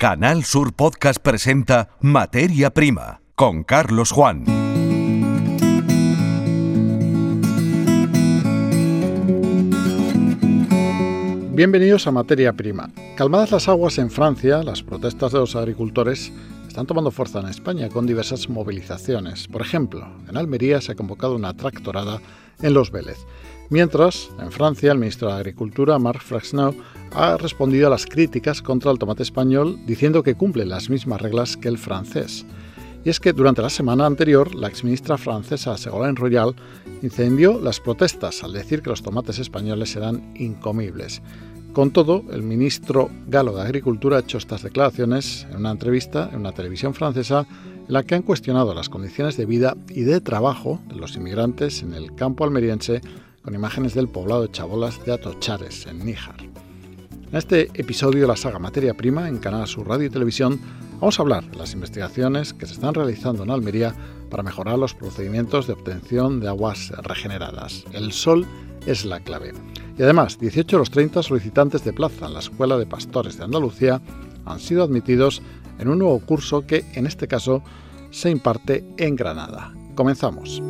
Canal Sur Podcast presenta Materia Prima con Carlos Juan. Bienvenidos a Materia Prima. Calmadas las aguas en Francia, las protestas de los agricultores están tomando fuerza en España con diversas movilizaciones. Por ejemplo, en Almería se ha convocado una tractorada en Los Vélez. Mientras, en Francia, el ministro de Agricultura, Marc Fraxnau, ha respondido a las críticas contra el tomate español diciendo que cumple las mismas reglas que el francés. Y es que durante la semana anterior, la exministra francesa Ségolène Royal incendió las protestas al decir que los tomates españoles serán incomibles. Con todo, el ministro galo de Agricultura ha hecho estas declaraciones en una entrevista en una televisión francesa en la que han cuestionado las condiciones de vida y de trabajo de los inmigrantes en el campo almeriense con imágenes del poblado de Chabolas de Atochares, en Níjar. En este episodio de la saga Materia Prima en Canal Sur Radio y Televisión vamos a hablar de las investigaciones que se están realizando en Almería para mejorar los procedimientos de obtención de aguas regeneradas. El sol es la clave. Y además, 18 de los 30 solicitantes de plaza en la Escuela de Pastores de Andalucía han sido admitidos en un nuevo curso que, en este caso, se imparte en Granada. Comenzamos.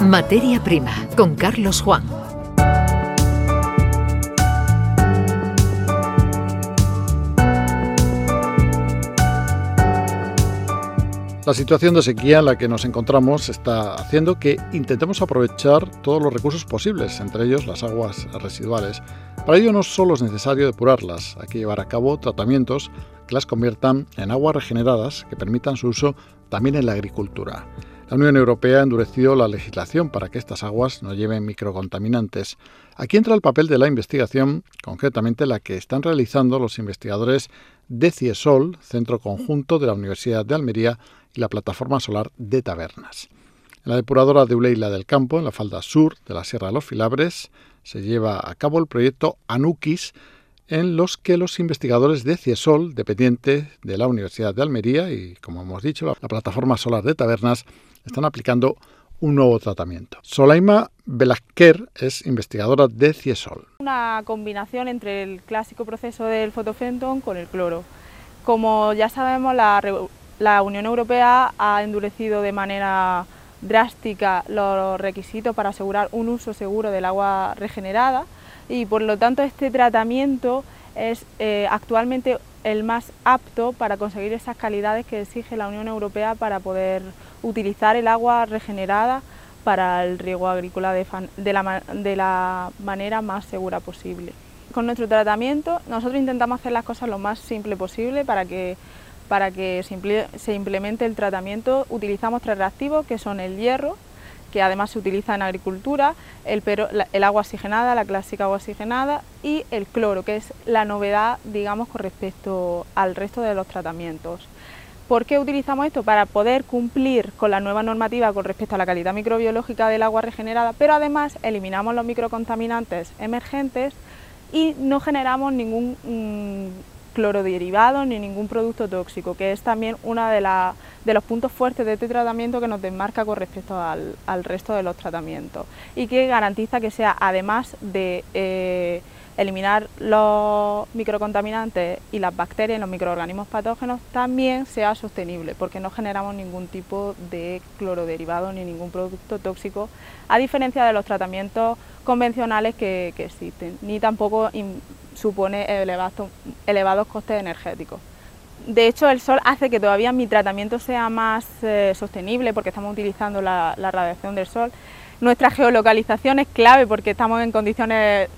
Materia Prima con Carlos Juan. La situación de sequía en la que nos encontramos está haciendo que intentemos aprovechar todos los recursos posibles, entre ellos las aguas residuales. Para ello no solo es necesario depurarlas, hay que llevar a cabo tratamientos que las conviertan en aguas regeneradas que permitan su uso también en la agricultura. La Unión Europea ha endurecido la legislación para que estas aguas no lleven microcontaminantes. Aquí entra el papel de la investigación, concretamente la que están realizando los investigadores de CIESOL, Centro Conjunto de la Universidad de Almería, y la Plataforma Solar de Tabernas. En la depuradora de Uleila del Campo, en la falda sur de la Sierra de los Filabres, se lleva a cabo el proyecto Anukis, en los que los investigadores de CIESOL, dependiente de la Universidad de Almería y, como hemos dicho, la Plataforma Solar de Tabernas, están aplicando un nuevo tratamiento. Solaima Velázquez es investigadora de Ciesol. Una combinación entre el clásico proceso del fotofentón con el cloro. Como ya sabemos, la, la Unión Europea ha endurecido de manera drástica los requisitos para asegurar un uso seguro del agua regenerada y por lo tanto este tratamiento es eh, actualmente el más apto para conseguir esas calidades que exige la Unión Europea para poder utilizar el agua regenerada para el riego agrícola de, la, de la manera más segura posible. Con nuestro tratamiento nosotros intentamos hacer las cosas lo más simple posible para que, para que se implemente el tratamiento. Utilizamos tres reactivos que son el hierro, que además se utiliza en agricultura, el, el, agua oxigenada, la clásica agua oxigenada y el cloro, que es la novedad, digamos, con respecto al resto de los tratamientos. ¿Por qué utilizamos esto? Para poder cumplir con la nueva normativa con respecto a la calidad microbiológica del agua regenerada, pero además eliminamos los microcontaminantes emergentes y no generamos ningún mm, cloroderivado ni ningún producto tóxico, que es también uno de, los puntos fuertes de este tratamiento que nos desmarca con respecto al, resto de los tratamientos y que garantiza que sea, además de... Eh, eliminar los microcontaminantes y las bacterias y los microorganismos patógenos también sea sostenible, porque no generamos ningún tipo de cloroderivado ni ningún producto tóxico, a diferencia de los tratamientos convencionales que, existen, ni tampoco supone elevados costes energéticos. De hecho, el sol hace que todavía mi tratamiento sea más eh, sostenible porque estamos utilizando la radiación del sol. Nuestra geolocalización es clave porque estamos en condiciones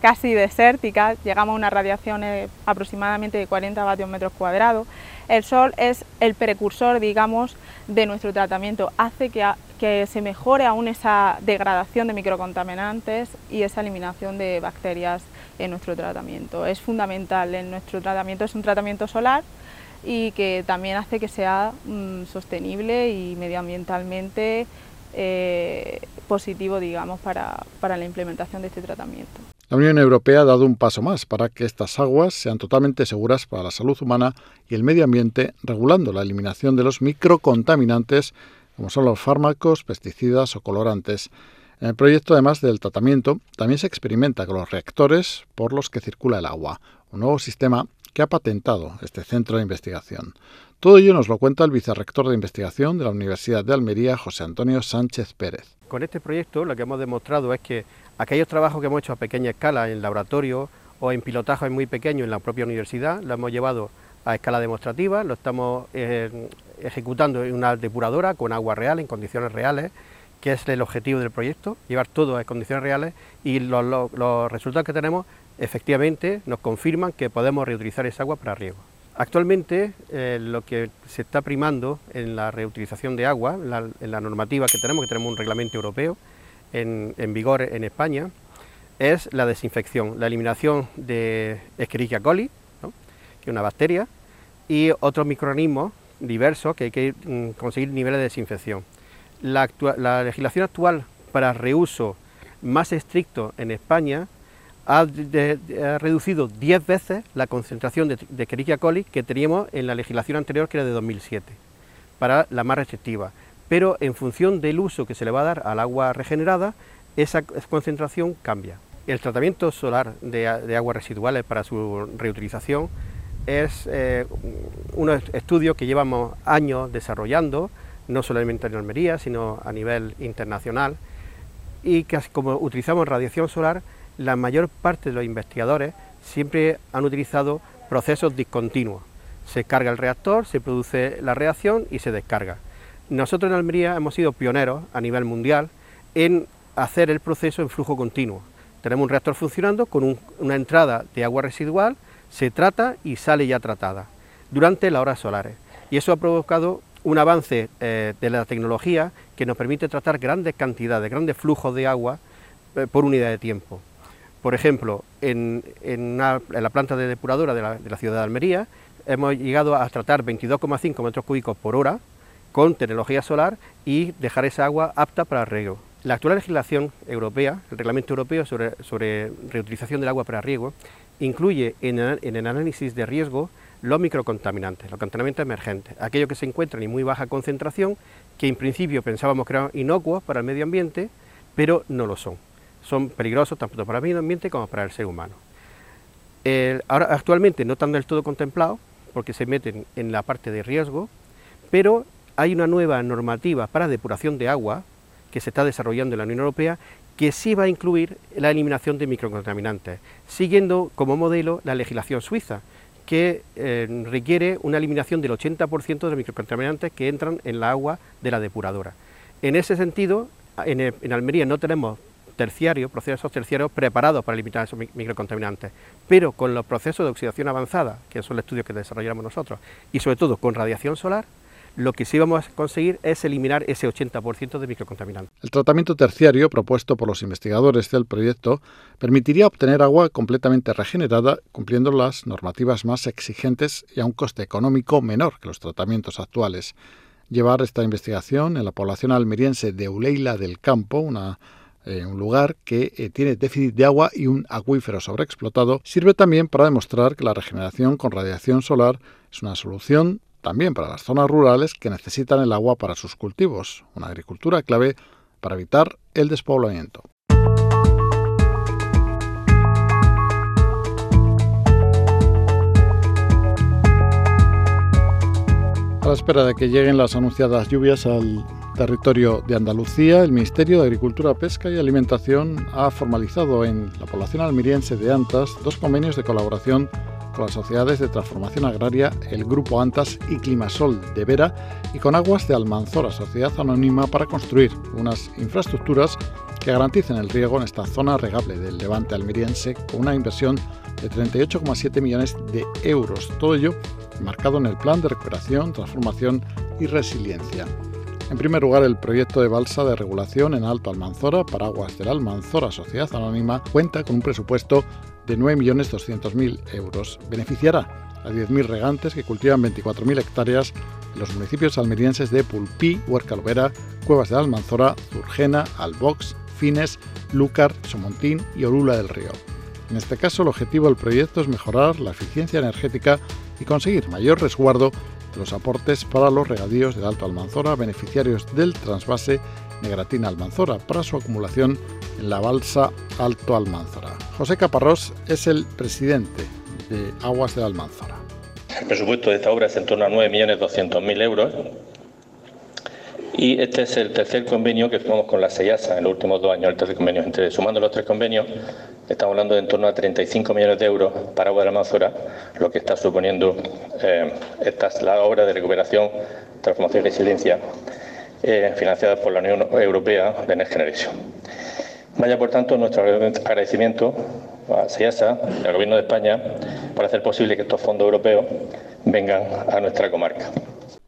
casi desértica, llegamos a una radiación aproximadamente de 40 vatios metros cuadrados. El sol es el precursor, digamos, de nuestro tratamiento, hace que se mejore aún esa degradación de microcontaminantes y esa eliminación de bacterias en nuestro tratamiento. Es fundamental en nuestro tratamiento, es un tratamiento solar y que también hace que sea mm, sostenible y medioambientalmente eh, positivo, digamos, para la implementación de este tratamiento. La Unión Europea ha dado un paso más para que estas aguas sean totalmente seguras para la salud humana y el medio ambiente, regulando la eliminación de los microcontaminantes como son los fármacos, pesticidas o colorantes. En el proyecto, además del tratamiento, también se experimenta con los reactores por los que circula el agua, un nuevo sistema que ha patentado este centro de investigación. Todo ello nos lo cuenta el vicerrector de investigación de la Universidad de Almería, José Antonio Sánchez Pérez. Con este proyecto lo que hemos demostrado es que aquellos trabajos que hemos hecho a pequeña escala en laboratorio o en pilotajes muy pequeños en la propia universidad, lo hemos llevado a escala demostrativa, lo estamos eh, ejecutando en una depuradora con agua real, en condiciones reales, que es el objetivo del proyecto, llevar todo en condiciones reales y los, los resultados que tenemos efectivamente nos confirman que podemos reutilizar esa agua para riego. Actualmente eh, lo que se está primando en la reutilización de agua, en la normativa que tenemos, que tenemos un reglamento europeo en, vigor en España, es la desinfección, la eliminación de Escherichia coli, que es una bacteria, y otros microorganismos diversos que hay que mm, conseguir niveles de desinfección. La legislación actual para reuso más estricto en España ha, reducido 10 veces la concentración de, de coli que teníamos en la legislación anterior, que era de 2007, para la más restrictiva. Pero en función del uso que se le va a dar al agua regenerada, esa concentración cambia. El tratamiento solar de, aguas residuales para su reutilización es eh, un estudio que llevamos años desarrollando, no solamente en Almería, sino a nivel internacional, y que como utilizamos radiación solar, la mayor parte de los investigadores siempre han utilizado procesos discontinuos. Se carga el reactor, se produce la reacción y se descarga. Nosotros en Almería hemos sido pioneros a nivel mundial en hacer el proceso en flujo continuo. Tenemos un reactor funcionando con una entrada de agua residual, se trata y sale ya tratada durante las horas solares. Y eso ha provocado un avance eh, de la tecnología que nos permite tratar grandes cantidades, grandes flujos de agua eh, por unidad de tiempo. Por ejemplo, en, la planta de depuradora de la, ciudad de Almería hemos llegado a tratar 22,5 metros cúbicos por hora con tecnología solar y dejar esa agua apta para riego. La actual legislación europea, el reglamento europeo sobre, reutilización del agua para riego, incluye en el, análisis de riesgo los microcontaminantes, los contaminantes emergentes, aquellos que se encuentran en muy baja concentración, que en principio pensábamos que eran inocuos para el medio ambiente, pero no lo son son peligrosos tanto para el medio ambiente como para el ser humano. ahora, actualmente no están del todo contemplados porque se meten en la parte de riesgo, pero hay una nueva normativa para depuración de agua que se está desarrollando en la Unión Europea que sí va a incluir la eliminación de microcontaminantes, siguiendo como modelo la legislación suiza, que eh, requiere una eliminación del 80% de microcontaminantes que entran en la agua de la depuradora. En ese sentido, en Almería no tenemos terciarios, procesos terciarios preparados para limitar esos microcontaminantes, pero con los procesos de oxidación avanzada, que son los estudios que desarrollamos nosotros, y sobre todo con radiación solar, lo que sí vamos a conseguir es eliminar ese 80% de microcontaminantes. El tratamiento terciario propuesto por los investigadores del proyecto permitiría obtener agua completamente regenerada cumpliendo las normativas más exigentes y a un coste económico menor que los tratamientos actuales. Llevar esta investigación en la población almeriense de Uleila del Campo, una eh, un lugar que eh, tiene déficit de agua y un acuífero sobreexplotado, sirve también para demostrar que la regeneración con radiación solar es una solución también para las zonas rurales que necesitan el agua para sus cultivos, una agricultura clave para evitar el despoblamiento. A la espera de que lleguen las anunciadas lluvias al territorio de Andalucía, el Ministerio de Agricultura, Pesca y Alimentación ha formalizado en la población almeriense de Antas dos convenios de colaboración con las sociedades de transformación agraria, el Grupo Antas y Climasol de Vera y con Aguas de Almanzora, sociedad anónima para construir unas infraestructuras que garanticen el riego en esta zona regable del levante almeriense con una inversión de 38,7 millones de euros. Todo ello marcado en el Plan de Recuperación, Transformación y Resiliencia. En primer lugar, el proyecto de balsa de regulación en Alto Almanzora, Paraguas del Almanzora Sociedad Anónima, cuenta con un presupuesto de 9.200.000 euros. Beneficiará a 10.000 regantes que cultivan 24.000 hectáreas en los municipios almerienses de Pulpí, Huerca Cuevas de Almanzora, Zurgena, Albox, Fines, Lúcar, Somontín y Orula del Río. En este caso, el objetivo del proyecto es mejorar la eficiencia energética y conseguir mayor resguardo los aportes para los regadíos del Alto Almanzora, beneficiarios del trasvase Negratina Almanzora para su acumulación en la balsa Alto Almanzora. José Caparrós es el presidente de Aguas de Almanzora. El presupuesto de esta obra es en torno a 9.200.000 euros y este es el tercer convenio que firmamos con la SEIASA en los últimos dos años, el tercer convenio. Entre, sumando los tres convenios, estamos hablando de en torno a 35 millones de euros para Agua de Almanzora, lo que está suponiendo eh, esta, la obra de recuperación, transformación y resiliencia eh, financiada por la Unión Europea de Next Generation. Vaya, por tanto, nuestro agradecimiento a SEIASA y al Gobierno de España por hacer posible que estos fondos europeos vengan a nuestra comarca.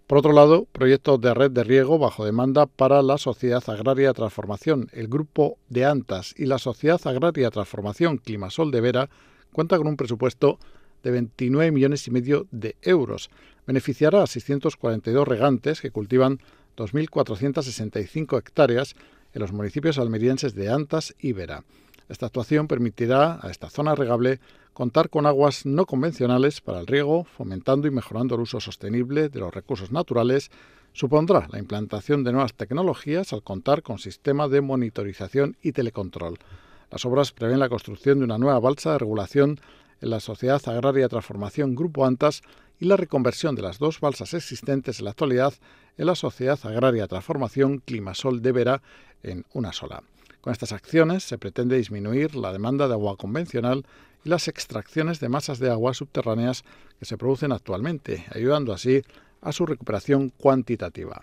Por otro lado, proyectos de red de riego bajo demanda para la Sociedad Agraria de Transformación. El grupo de Antas y la Sociedad Agraria de Transformación Climasol de Vera cuenta con un presupuesto de 29 millones y medio de euros. Beneficiará a 642 regantes que cultivan 2.465 hectáreas en los municipios almerienses de Antas y Vera. Esta actuación permitirá a esta zona regable contar con aguas no convencionales para el riego, fomentando y mejorando el uso sostenible de los recursos naturales, supondrá la implantación de nuevas tecnologías al contar con sistema de monitorización y telecontrol. Las obras prevén la construcción de una nueva balsa de regulación en la Sociedad Agraria Transformación Grupo Antas y la reconversión de las dos balsas existentes en la actualidad en la Sociedad Agraria Transformación Climasol de Vera en una sola. Con estas acciones se pretende disminuir la demanda de agua convencional y las extracciones de masas de agua subterráneas que se producen actualmente, ayudando así a su recuperación cuantitativa.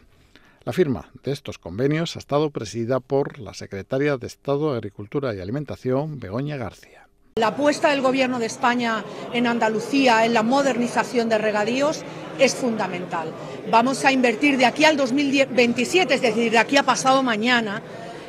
La firma de estos convenios ha estado presidida por la secretaria de Estado de Agricultura y Alimentación, Begoña García. La apuesta del Gobierno de España en Andalucía en la modernización de regadíos es fundamental. Vamos a invertir de aquí al 2027, es decir, de aquí a pasado mañana,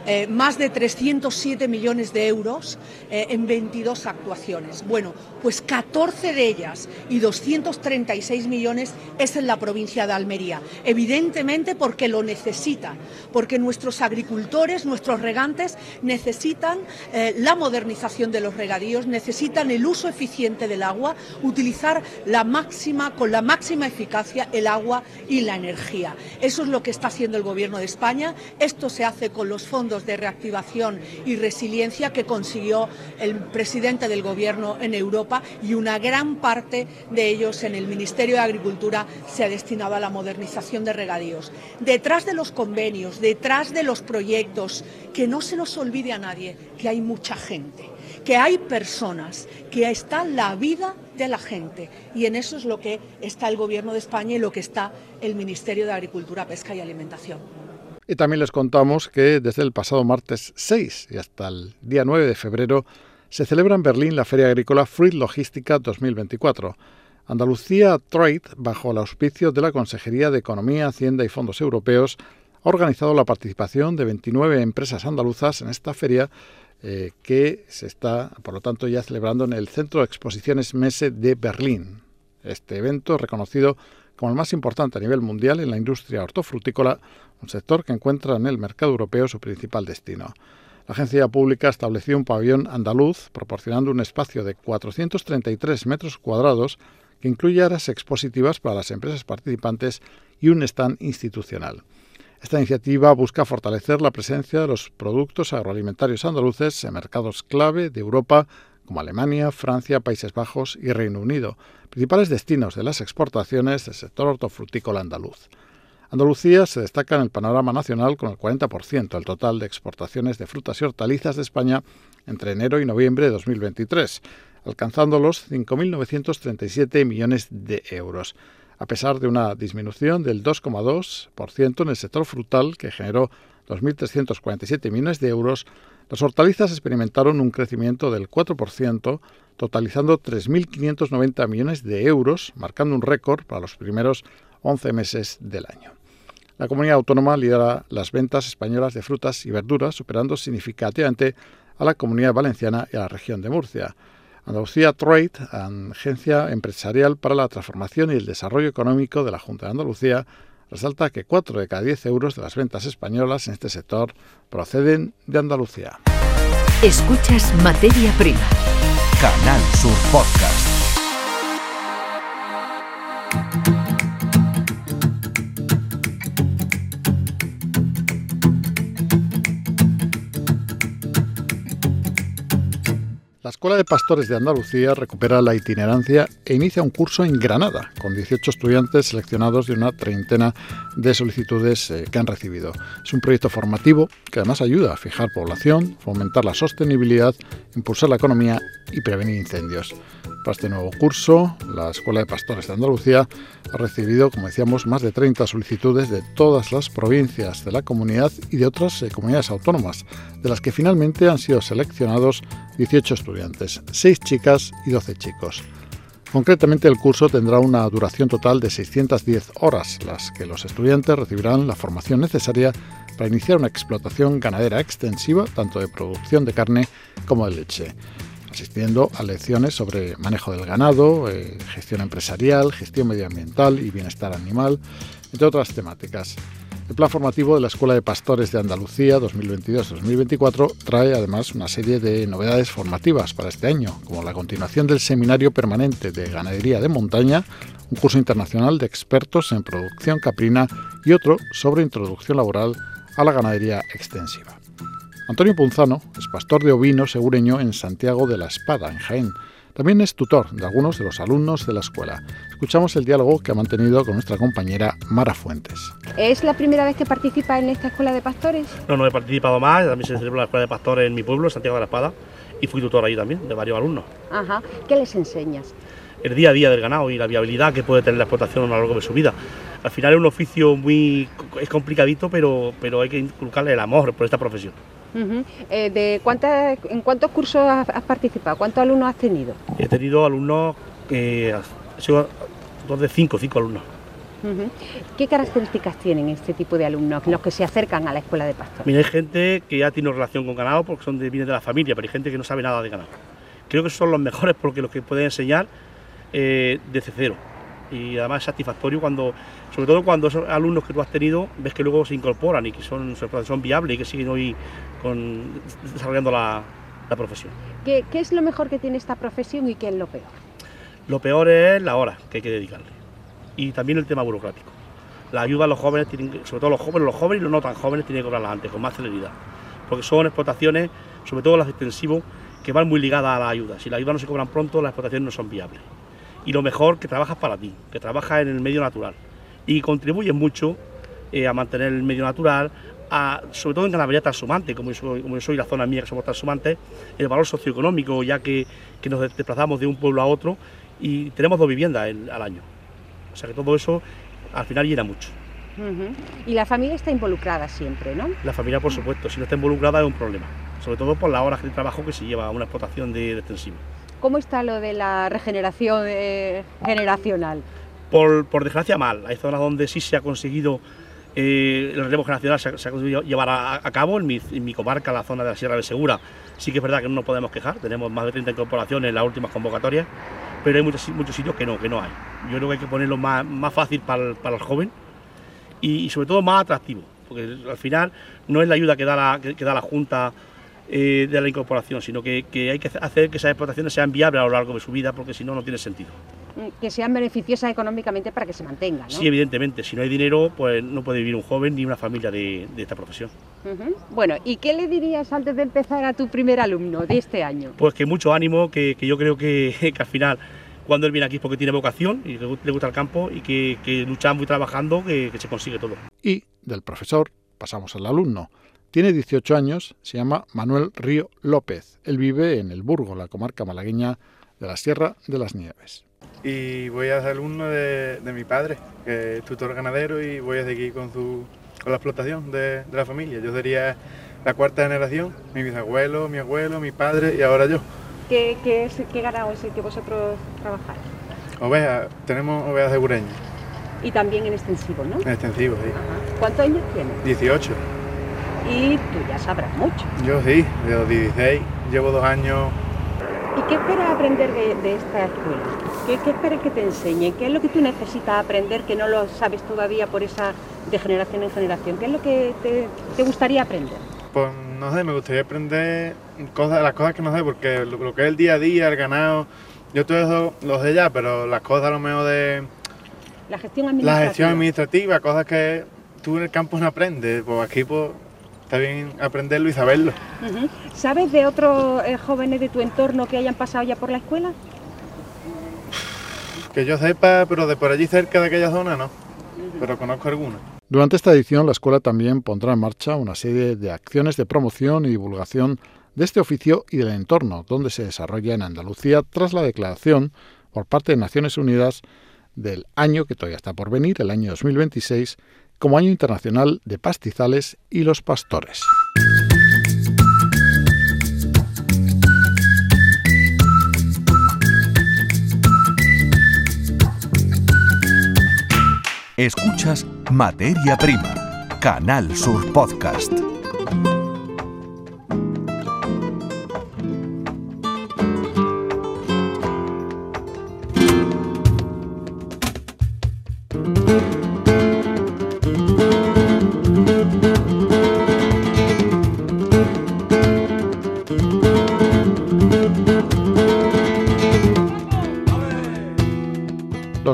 eh, más de 307 millones de euros eh, en 22 actuaciones. Bueno, pues 14 de ellas y 236 millones es en la provincia de Almería. Evidentemente porque lo necesita, porque nuestros agricultores, nuestros regantes necesitan eh, la modernización de los regadíos, necesitan el uso eficiente del agua, utilizar la máxima, con la máxima eficacia el agua y la energía. Eso es lo que está haciendo el Gobierno de España. Esto se hace con los de reactivación y resiliencia que consiguió el presidente del Gobierno en Europa y una gran parte de ellos en el Ministerio de Agricultura se ha destinado a la modernización de regadíos. Detrás de los convenios, detrás de los proyectos, que no se nos olvide a nadie que hay mucha gente, que hay personas, que está la vida de la gente y en eso es lo que está el Gobierno de España y lo que está el Ministerio de Agricultura, Pesca y Alimentación. Y también les contamos que desde el pasado martes 6 y hasta el día 9 de febrero se celebra en Berlín la Feria Agrícola Fruit Logística 2024. Andalucía Trade, bajo el auspicio de la Consejería de Economía, Hacienda y Fondos Europeos, ha organizado la participación de 29 empresas andaluzas en esta feria eh, que se está, por lo tanto, ya celebrando en el Centro de Exposiciones Messe de Berlín. Este evento, reconocido como el más importante a nivel mundial en la industria hortofrutícola, un sector que encuentra en el mercado europeo su principal destino. La agencia pública estableció un pabellón andaluz proporcionando un espacio de 433 metros cuadrados que incluye áreas expositivas para las empresas participantes y un stand institucional. Esta iniciativa busca fortalecer la presencia de los productos agroalimentarios andaluces en mercados clave de Europa como Alemania, Francia, Países Bajos y Reino Unido, principales destinos de las exportaciones del sector hortofrutícola andaluz. Andalucía se destaca en el panorama nacional con el 40% del total de exportaciones de frutas y hortalizas de España entre enero y noviembre de 2023, alcanzando los 5.937 millones de euros, a pesar de una disminución del 2,2% en el sector frutal que generó 2.347 millones de euros, las hortalizas experimentaron un crecimiento del 4%, totalizando 3.590 millones de euros, marcando un récord para los primeros 11 meses del año. La comunidad autónoma lidera las ventas españolas de frutas y verduras, superando significativamente a la comunidad valenciana y a la región de Murcia. Andalucía Trade, agencia empresarial para la transformación y el desarrollo económico de la Junta de Andalucía, resalta que 4 de cada 10 euros de las ventas españolas en este sector proceden de Andalucía. Escuchas Materia Prima. Canal Sur Podcast. Escuela de Pastores de Andalucía recupera la itinerancia e inicia un curso en Granada, con 18 estudiantes seleccionados de una treintena de solicitudes eh, que han recibido. Es un proyecto formativo que además ayuda a fijar población, fomentar la sostenibilidad, impulsar la economía y prevenir incendios. Para este nuevo curso, la Escuela de Pastores de Andalucía ha recibido, como decíamos, más de 30 solicitudes de todas las provincias de la comunidad y de otras eh, comunidades autónomas, de las que finalmente han sido seleccionados 18 estudiantes, 6 chicas y 12 chicos. Concretamente, el curso tendrá una duración total de 610 horas, las que los estudiantes recibirán la formación necesaria para iniciar una explotación ganadera extensiva, tanto de producción de carne como de leche asistiendo a lecciones sobre manejo del ganado, eh, gestión empresarial, gestión medioambiental y bienestar animal, entre otras temáticas. El plan formativo de la Escuela de Pastores de Andalucía 2022-2024 trae además una serie de novedades formativas para este año, como la continuación del Seminario Permanente de Ganadería de Montaña, un curso internacional de expertos en producción caprina y otro sobre introducción laboral a la ganadería extensiva. Antonio Punzano es pastor de ovino segureño en Santiago de la Espada, en Jaén. También es tutor de algunos de los alumnos de la escuela. Escuchamos el diálogo que ha mantenido con nuestra compañera Mara Fuentes. ¿Es la primera vez que participa en esta escuela de pastores? No, no he participado más, también se celebra la escuela de pastores en mi pueblo, Santiago de la Espada, y fui tutor ahí también, de varios alumnos. Ajá. ¿Qué les enseñas? El día a día del ganado y la viabilidad que puede tener la explotación a lo largo de su vida. Al final es un oficio muy es complicadito, pero, pero hay que inculcarle el amor por esta profesión. Eh, de cuántas, ¿En cuántos cursos has, participado? ¿Cuántos alumnos has tenido? He tenido alumnos, eh, dos de cinco, cinco alumnos. ¿Qué características tienen este tipo de alumnos, los que se acercan a la escuela de pastor? Mira, hay gente que ya tiene relación con ganado porque son de, vienen de la familia, pero hay gente que no sabe nada de ganado. Creo que son los mejores porque los que pueden enseñar eh, desde cero. Y además es satisfactorio cuando sobre todo cuando esos alumnos que tú has tenido ves que luego se incorporan y que son, son viables y que siguen hoy con, desarrollando la, profesión. ¿Qué, es lo mejor que tiene esta profesión y qué es lo peor? Lo peor es la hora que hay que dedicarle y también el tema burocrático. La ayuda a los jóvenes, sobre todo los jóvenes, los jóvenes y los no tan jóvenes tienen que cobrarlas antes, con más celeridad, porque son explotaciones, sobre todo las extensivos, que van muy ligadas a la ayuda. Si la ayuda no se cobran pronto, las explotaciones no son viables. Y lo mejor, que trabajas para ti, que trabajas en el medio natural y contribuyen mucho eh, a mantener el medio natural, sobre todo en ganadería transhumante, como yo, soy, como soy la zona mía que somos transhumantes, el valor socioeconómico, ya que, nos desplazamos de un pueblo a otro y tenemos dos viviendas al año. O sea que todo eso al final llena mucho. Y la familia está involucrada siempre, ¿no? La familia, por supuesto, si no está involucrada es un problema, sobre todo por las horas de trabajo que se lleva a una explotación de, extensivo. ¿Cómo está lo de la regeneración eh, generacional? Por, desgracia, mal. Hay zonas donde sí se ha conseguido eh, el relevo generacional se, ha conseguido llevar a, cabo en mi, comarca, la zona de la Sierra de Segura. Sí que es verdad que no nos podemos quejar, tenemos más de 30 incorporaciones en las últimas convocatorias, pero hay muchos, sitios que no, que no hay. Yo creo que hay que ponerlo más, más fácil para el, joven y, sobre todo más atractivo, porque al final no es la ayuda que da la, que, da la Junta eh, de la incorporación, sino que, que hay que hacer que esas explotaciones sean viables a lo largo de su vida, porque si no, no tiene sentido que sean beneficiosas económicamente para que se mantengan. Sí, evidentemente. Si no hay dinero, pues no puede vivir un joven ni una familia de, esta profesión. Bueno, ¿y qué le dirías antes de empezar a tu primer alumno de este año? Pues que mucho ánimo, que, yo creo que, al final cuando él viene aquí es porque tiene vocación y le, gusta el campo y que, que luchando y trabajando que, se consigue todo. Y del profesor pasamos al alumno. Tiene 18 años, se llama Manuel Río López. Él vive en El Burgo, la comarca malagueña de la Sierra de las Nieves y voy a ser alumno de, mi padre, que es tutor ganadero y voy a seguir con, su, con la explotación de, la familia. Yo sería la cuarta generación, mi bisabuelo, mi abuelo, mi padre y ahora yo. ¿Qué, qué, es, qué ganado es el que vosotros trabajáis? Ovejas, tenemos ovejas de Bureña. Y también en extensivo, ¿no? En extensivo, sí. ¿Cuántos años tienes? 18. Y tú ya sabrás mucho. Yo sí, de los 16, llevo dos años. ¿Y qué esperas aprender de, de esta escuela? ¿Qué, esperes que te enseñe? ¿Qué es lo que tú necesitas aprender que no lo sabes todavía por esa de generación en generación? ¿Qué es lo que te, gustaría aprender? Pues no sé, me gustaría aprender cosas, las cosas que no sé, porque lo, que es el día a día, el ganado, yo todo eso lo sé ya, pero las cosas a lo mejor de... La gestión administrativa. La gestión administrativa, cosas que tú en el campo no aprendes, pues aquí pues está bien aprenderlo y saberlo. ¿Sabes de otros eh, jóvenes de tu entorno que hayan pasado ya por la escuela? Que yo sepa, pero de por allí cerca de aquella zona no, pero conozco algunos. Durante esta edición, la escuela también pondrá en marcha una serie de acciones de promoción y divulgación de este oficio y del entorno donde se desarrolla en Andalucía tras la declaración por parte de Naciones Unidas del año que todavía está por venir, el año 2026, como Año Internacional de Pastizales y los Pastores. Escuchas Materia Prima, Canal Sur Podcast.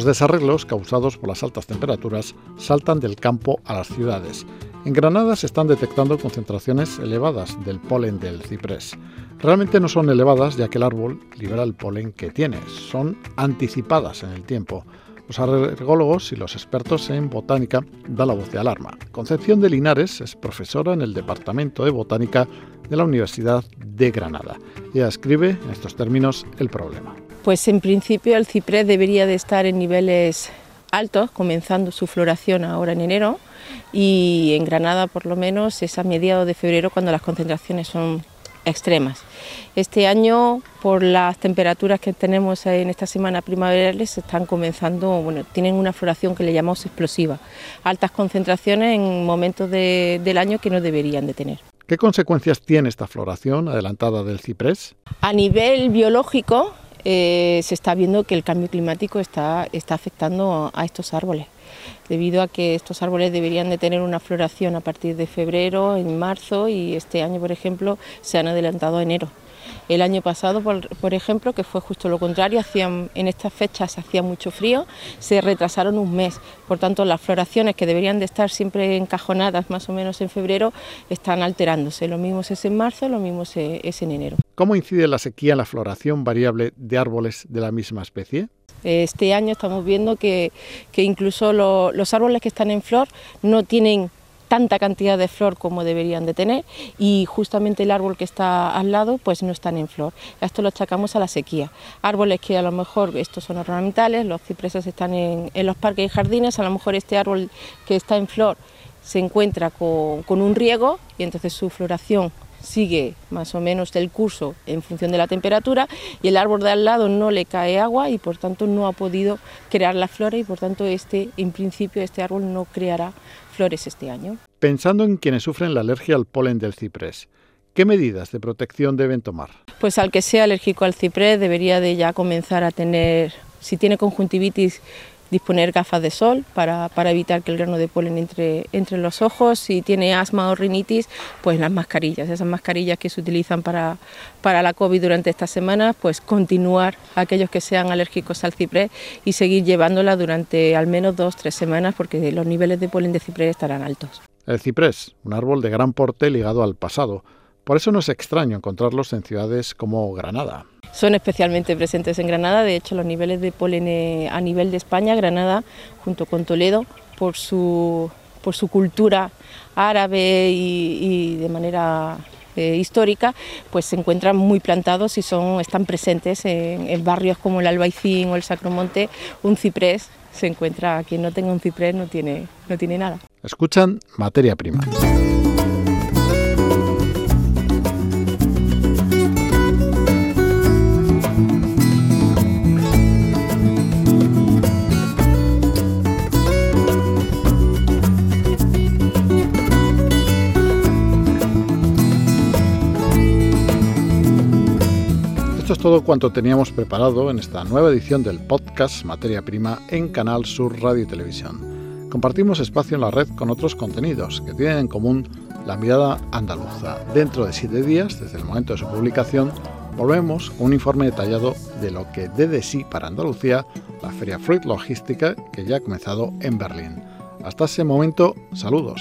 Desarreglos causados por las altas temperaturas saltan del campo a las ciudades. En Granada se están detectando concentraciones elevadas del polen del ciprés. Realmente no son elevadas ya que el árbol libera el polen que tiene, son anticipadas en el tiempo. Los arrególogos y los expertos en botánica dan la voz de alarma. Concepción de Linares es profesora en el Departamento de Botánica de la Universidad de Granada. Ella escribe en estos términos el problema. Pues en principio el ciprés debería de estar en niveles altos, comenzando su floración ahora en enero y en Granada por lo menos es a mediados de febrero cuando las concentraciones son extremas. Este año, por las temperaturas que tenemos en esta semana primaverales, están comenzando, bueno, tienen una floración que le llamamos explosiva, altas concentraciones en momentos del año que no deberían de tener. ¿Qué consecuencias tiene esta floración adelantada del ciprés? A nivel biológico, eh, se está viendo que el cambio climático está, está afectando a estos árboles, debido a que estos árboles deberían de tener una floración a partir de febrero, en marzo y este año, por ejemplo, se han adelantado a enero. El año pasado, por, ejemplo, que fue justo lo contrario, hacían, en estas fechas hacía mucho frío, se retrasaron un mes. Por tanto, las floraciones que deberían de estar siempre encajonadas más o menos en febrero están alterándose. Lo mismo es en marzo, lo mismo es en enero. ¿Cómo incide la sequía en la floración variable de árboles de la misma especie? Este año estamos viendo que, incluso los árboles que están en flor no tienen tanta cantidad de flor como deberían de tener y justamente el árbol que está al lado pues no están en flor. Esto lo achacamos a la sequía. Árboles que a lo mejor estos son ornamentales, los cipreses están en, los parques y jardines, a lo mejor este árbol que está en flor se encuentra con, con un riego y entonces su floración sigue más o menos el curso en función de la temperatura y el árbol de al lado no le cae agua y por tanto no ha podido crear la flora y por tanto este en principio este árbol no creará flores este año. Pensando en quienes sufren la alergia al polen del ciprés, ¿qué medidas de protección deben tomar? Pues al que sea alérgico al ciprés debería de ya comenzar a tener si tiene conjuntivitis disponer gafas de sol para, evitar que el grano de polen entre, entre los ojos. Si tiene asma o rinitis, pues las mascarillas, esas mascarillas que se utilizan para, para la COVID durante estas semanas, pues continuar aquellos que sean alérgicos al ciprés y seguir llevándola durante al menos dos, tres semanas porque los niveles de polen de ciprés estarán altos. El ciprés, un árbol de gran porte ligado al pasado. Por eso no es extraño encontrarlos en ciudades como Granada son especialmente presentes en Granada. De hecho, los niveles de polen eh, a nivel de España, Granada, junto con Toledo, por su, por su cultura árabe y, de manera eh, histórica, pues se encuentran muy plantados y son, están presentes en, en, barrios como el Albaicín o el Sacromonte. Un ciprés se encuentra, quien no tenga un ciprés no tiene, no tiene nada. Escuchan materia prima. Todo cuanto teníamos preparado en esta nueva edición del podcast Materia Prima en Canal Sur Radio y Televisión. Compartimos espacio en la red con otros contenidos que tienen en común la mirada andaluza. Dentro de siete días, desde el momento de su publicación, volvemos con un informe detallado de lo que dé de sí para Andalucía la Feria Fruit Logística que ya ha comenzado en Berlín. Hasta ese momento, saludos.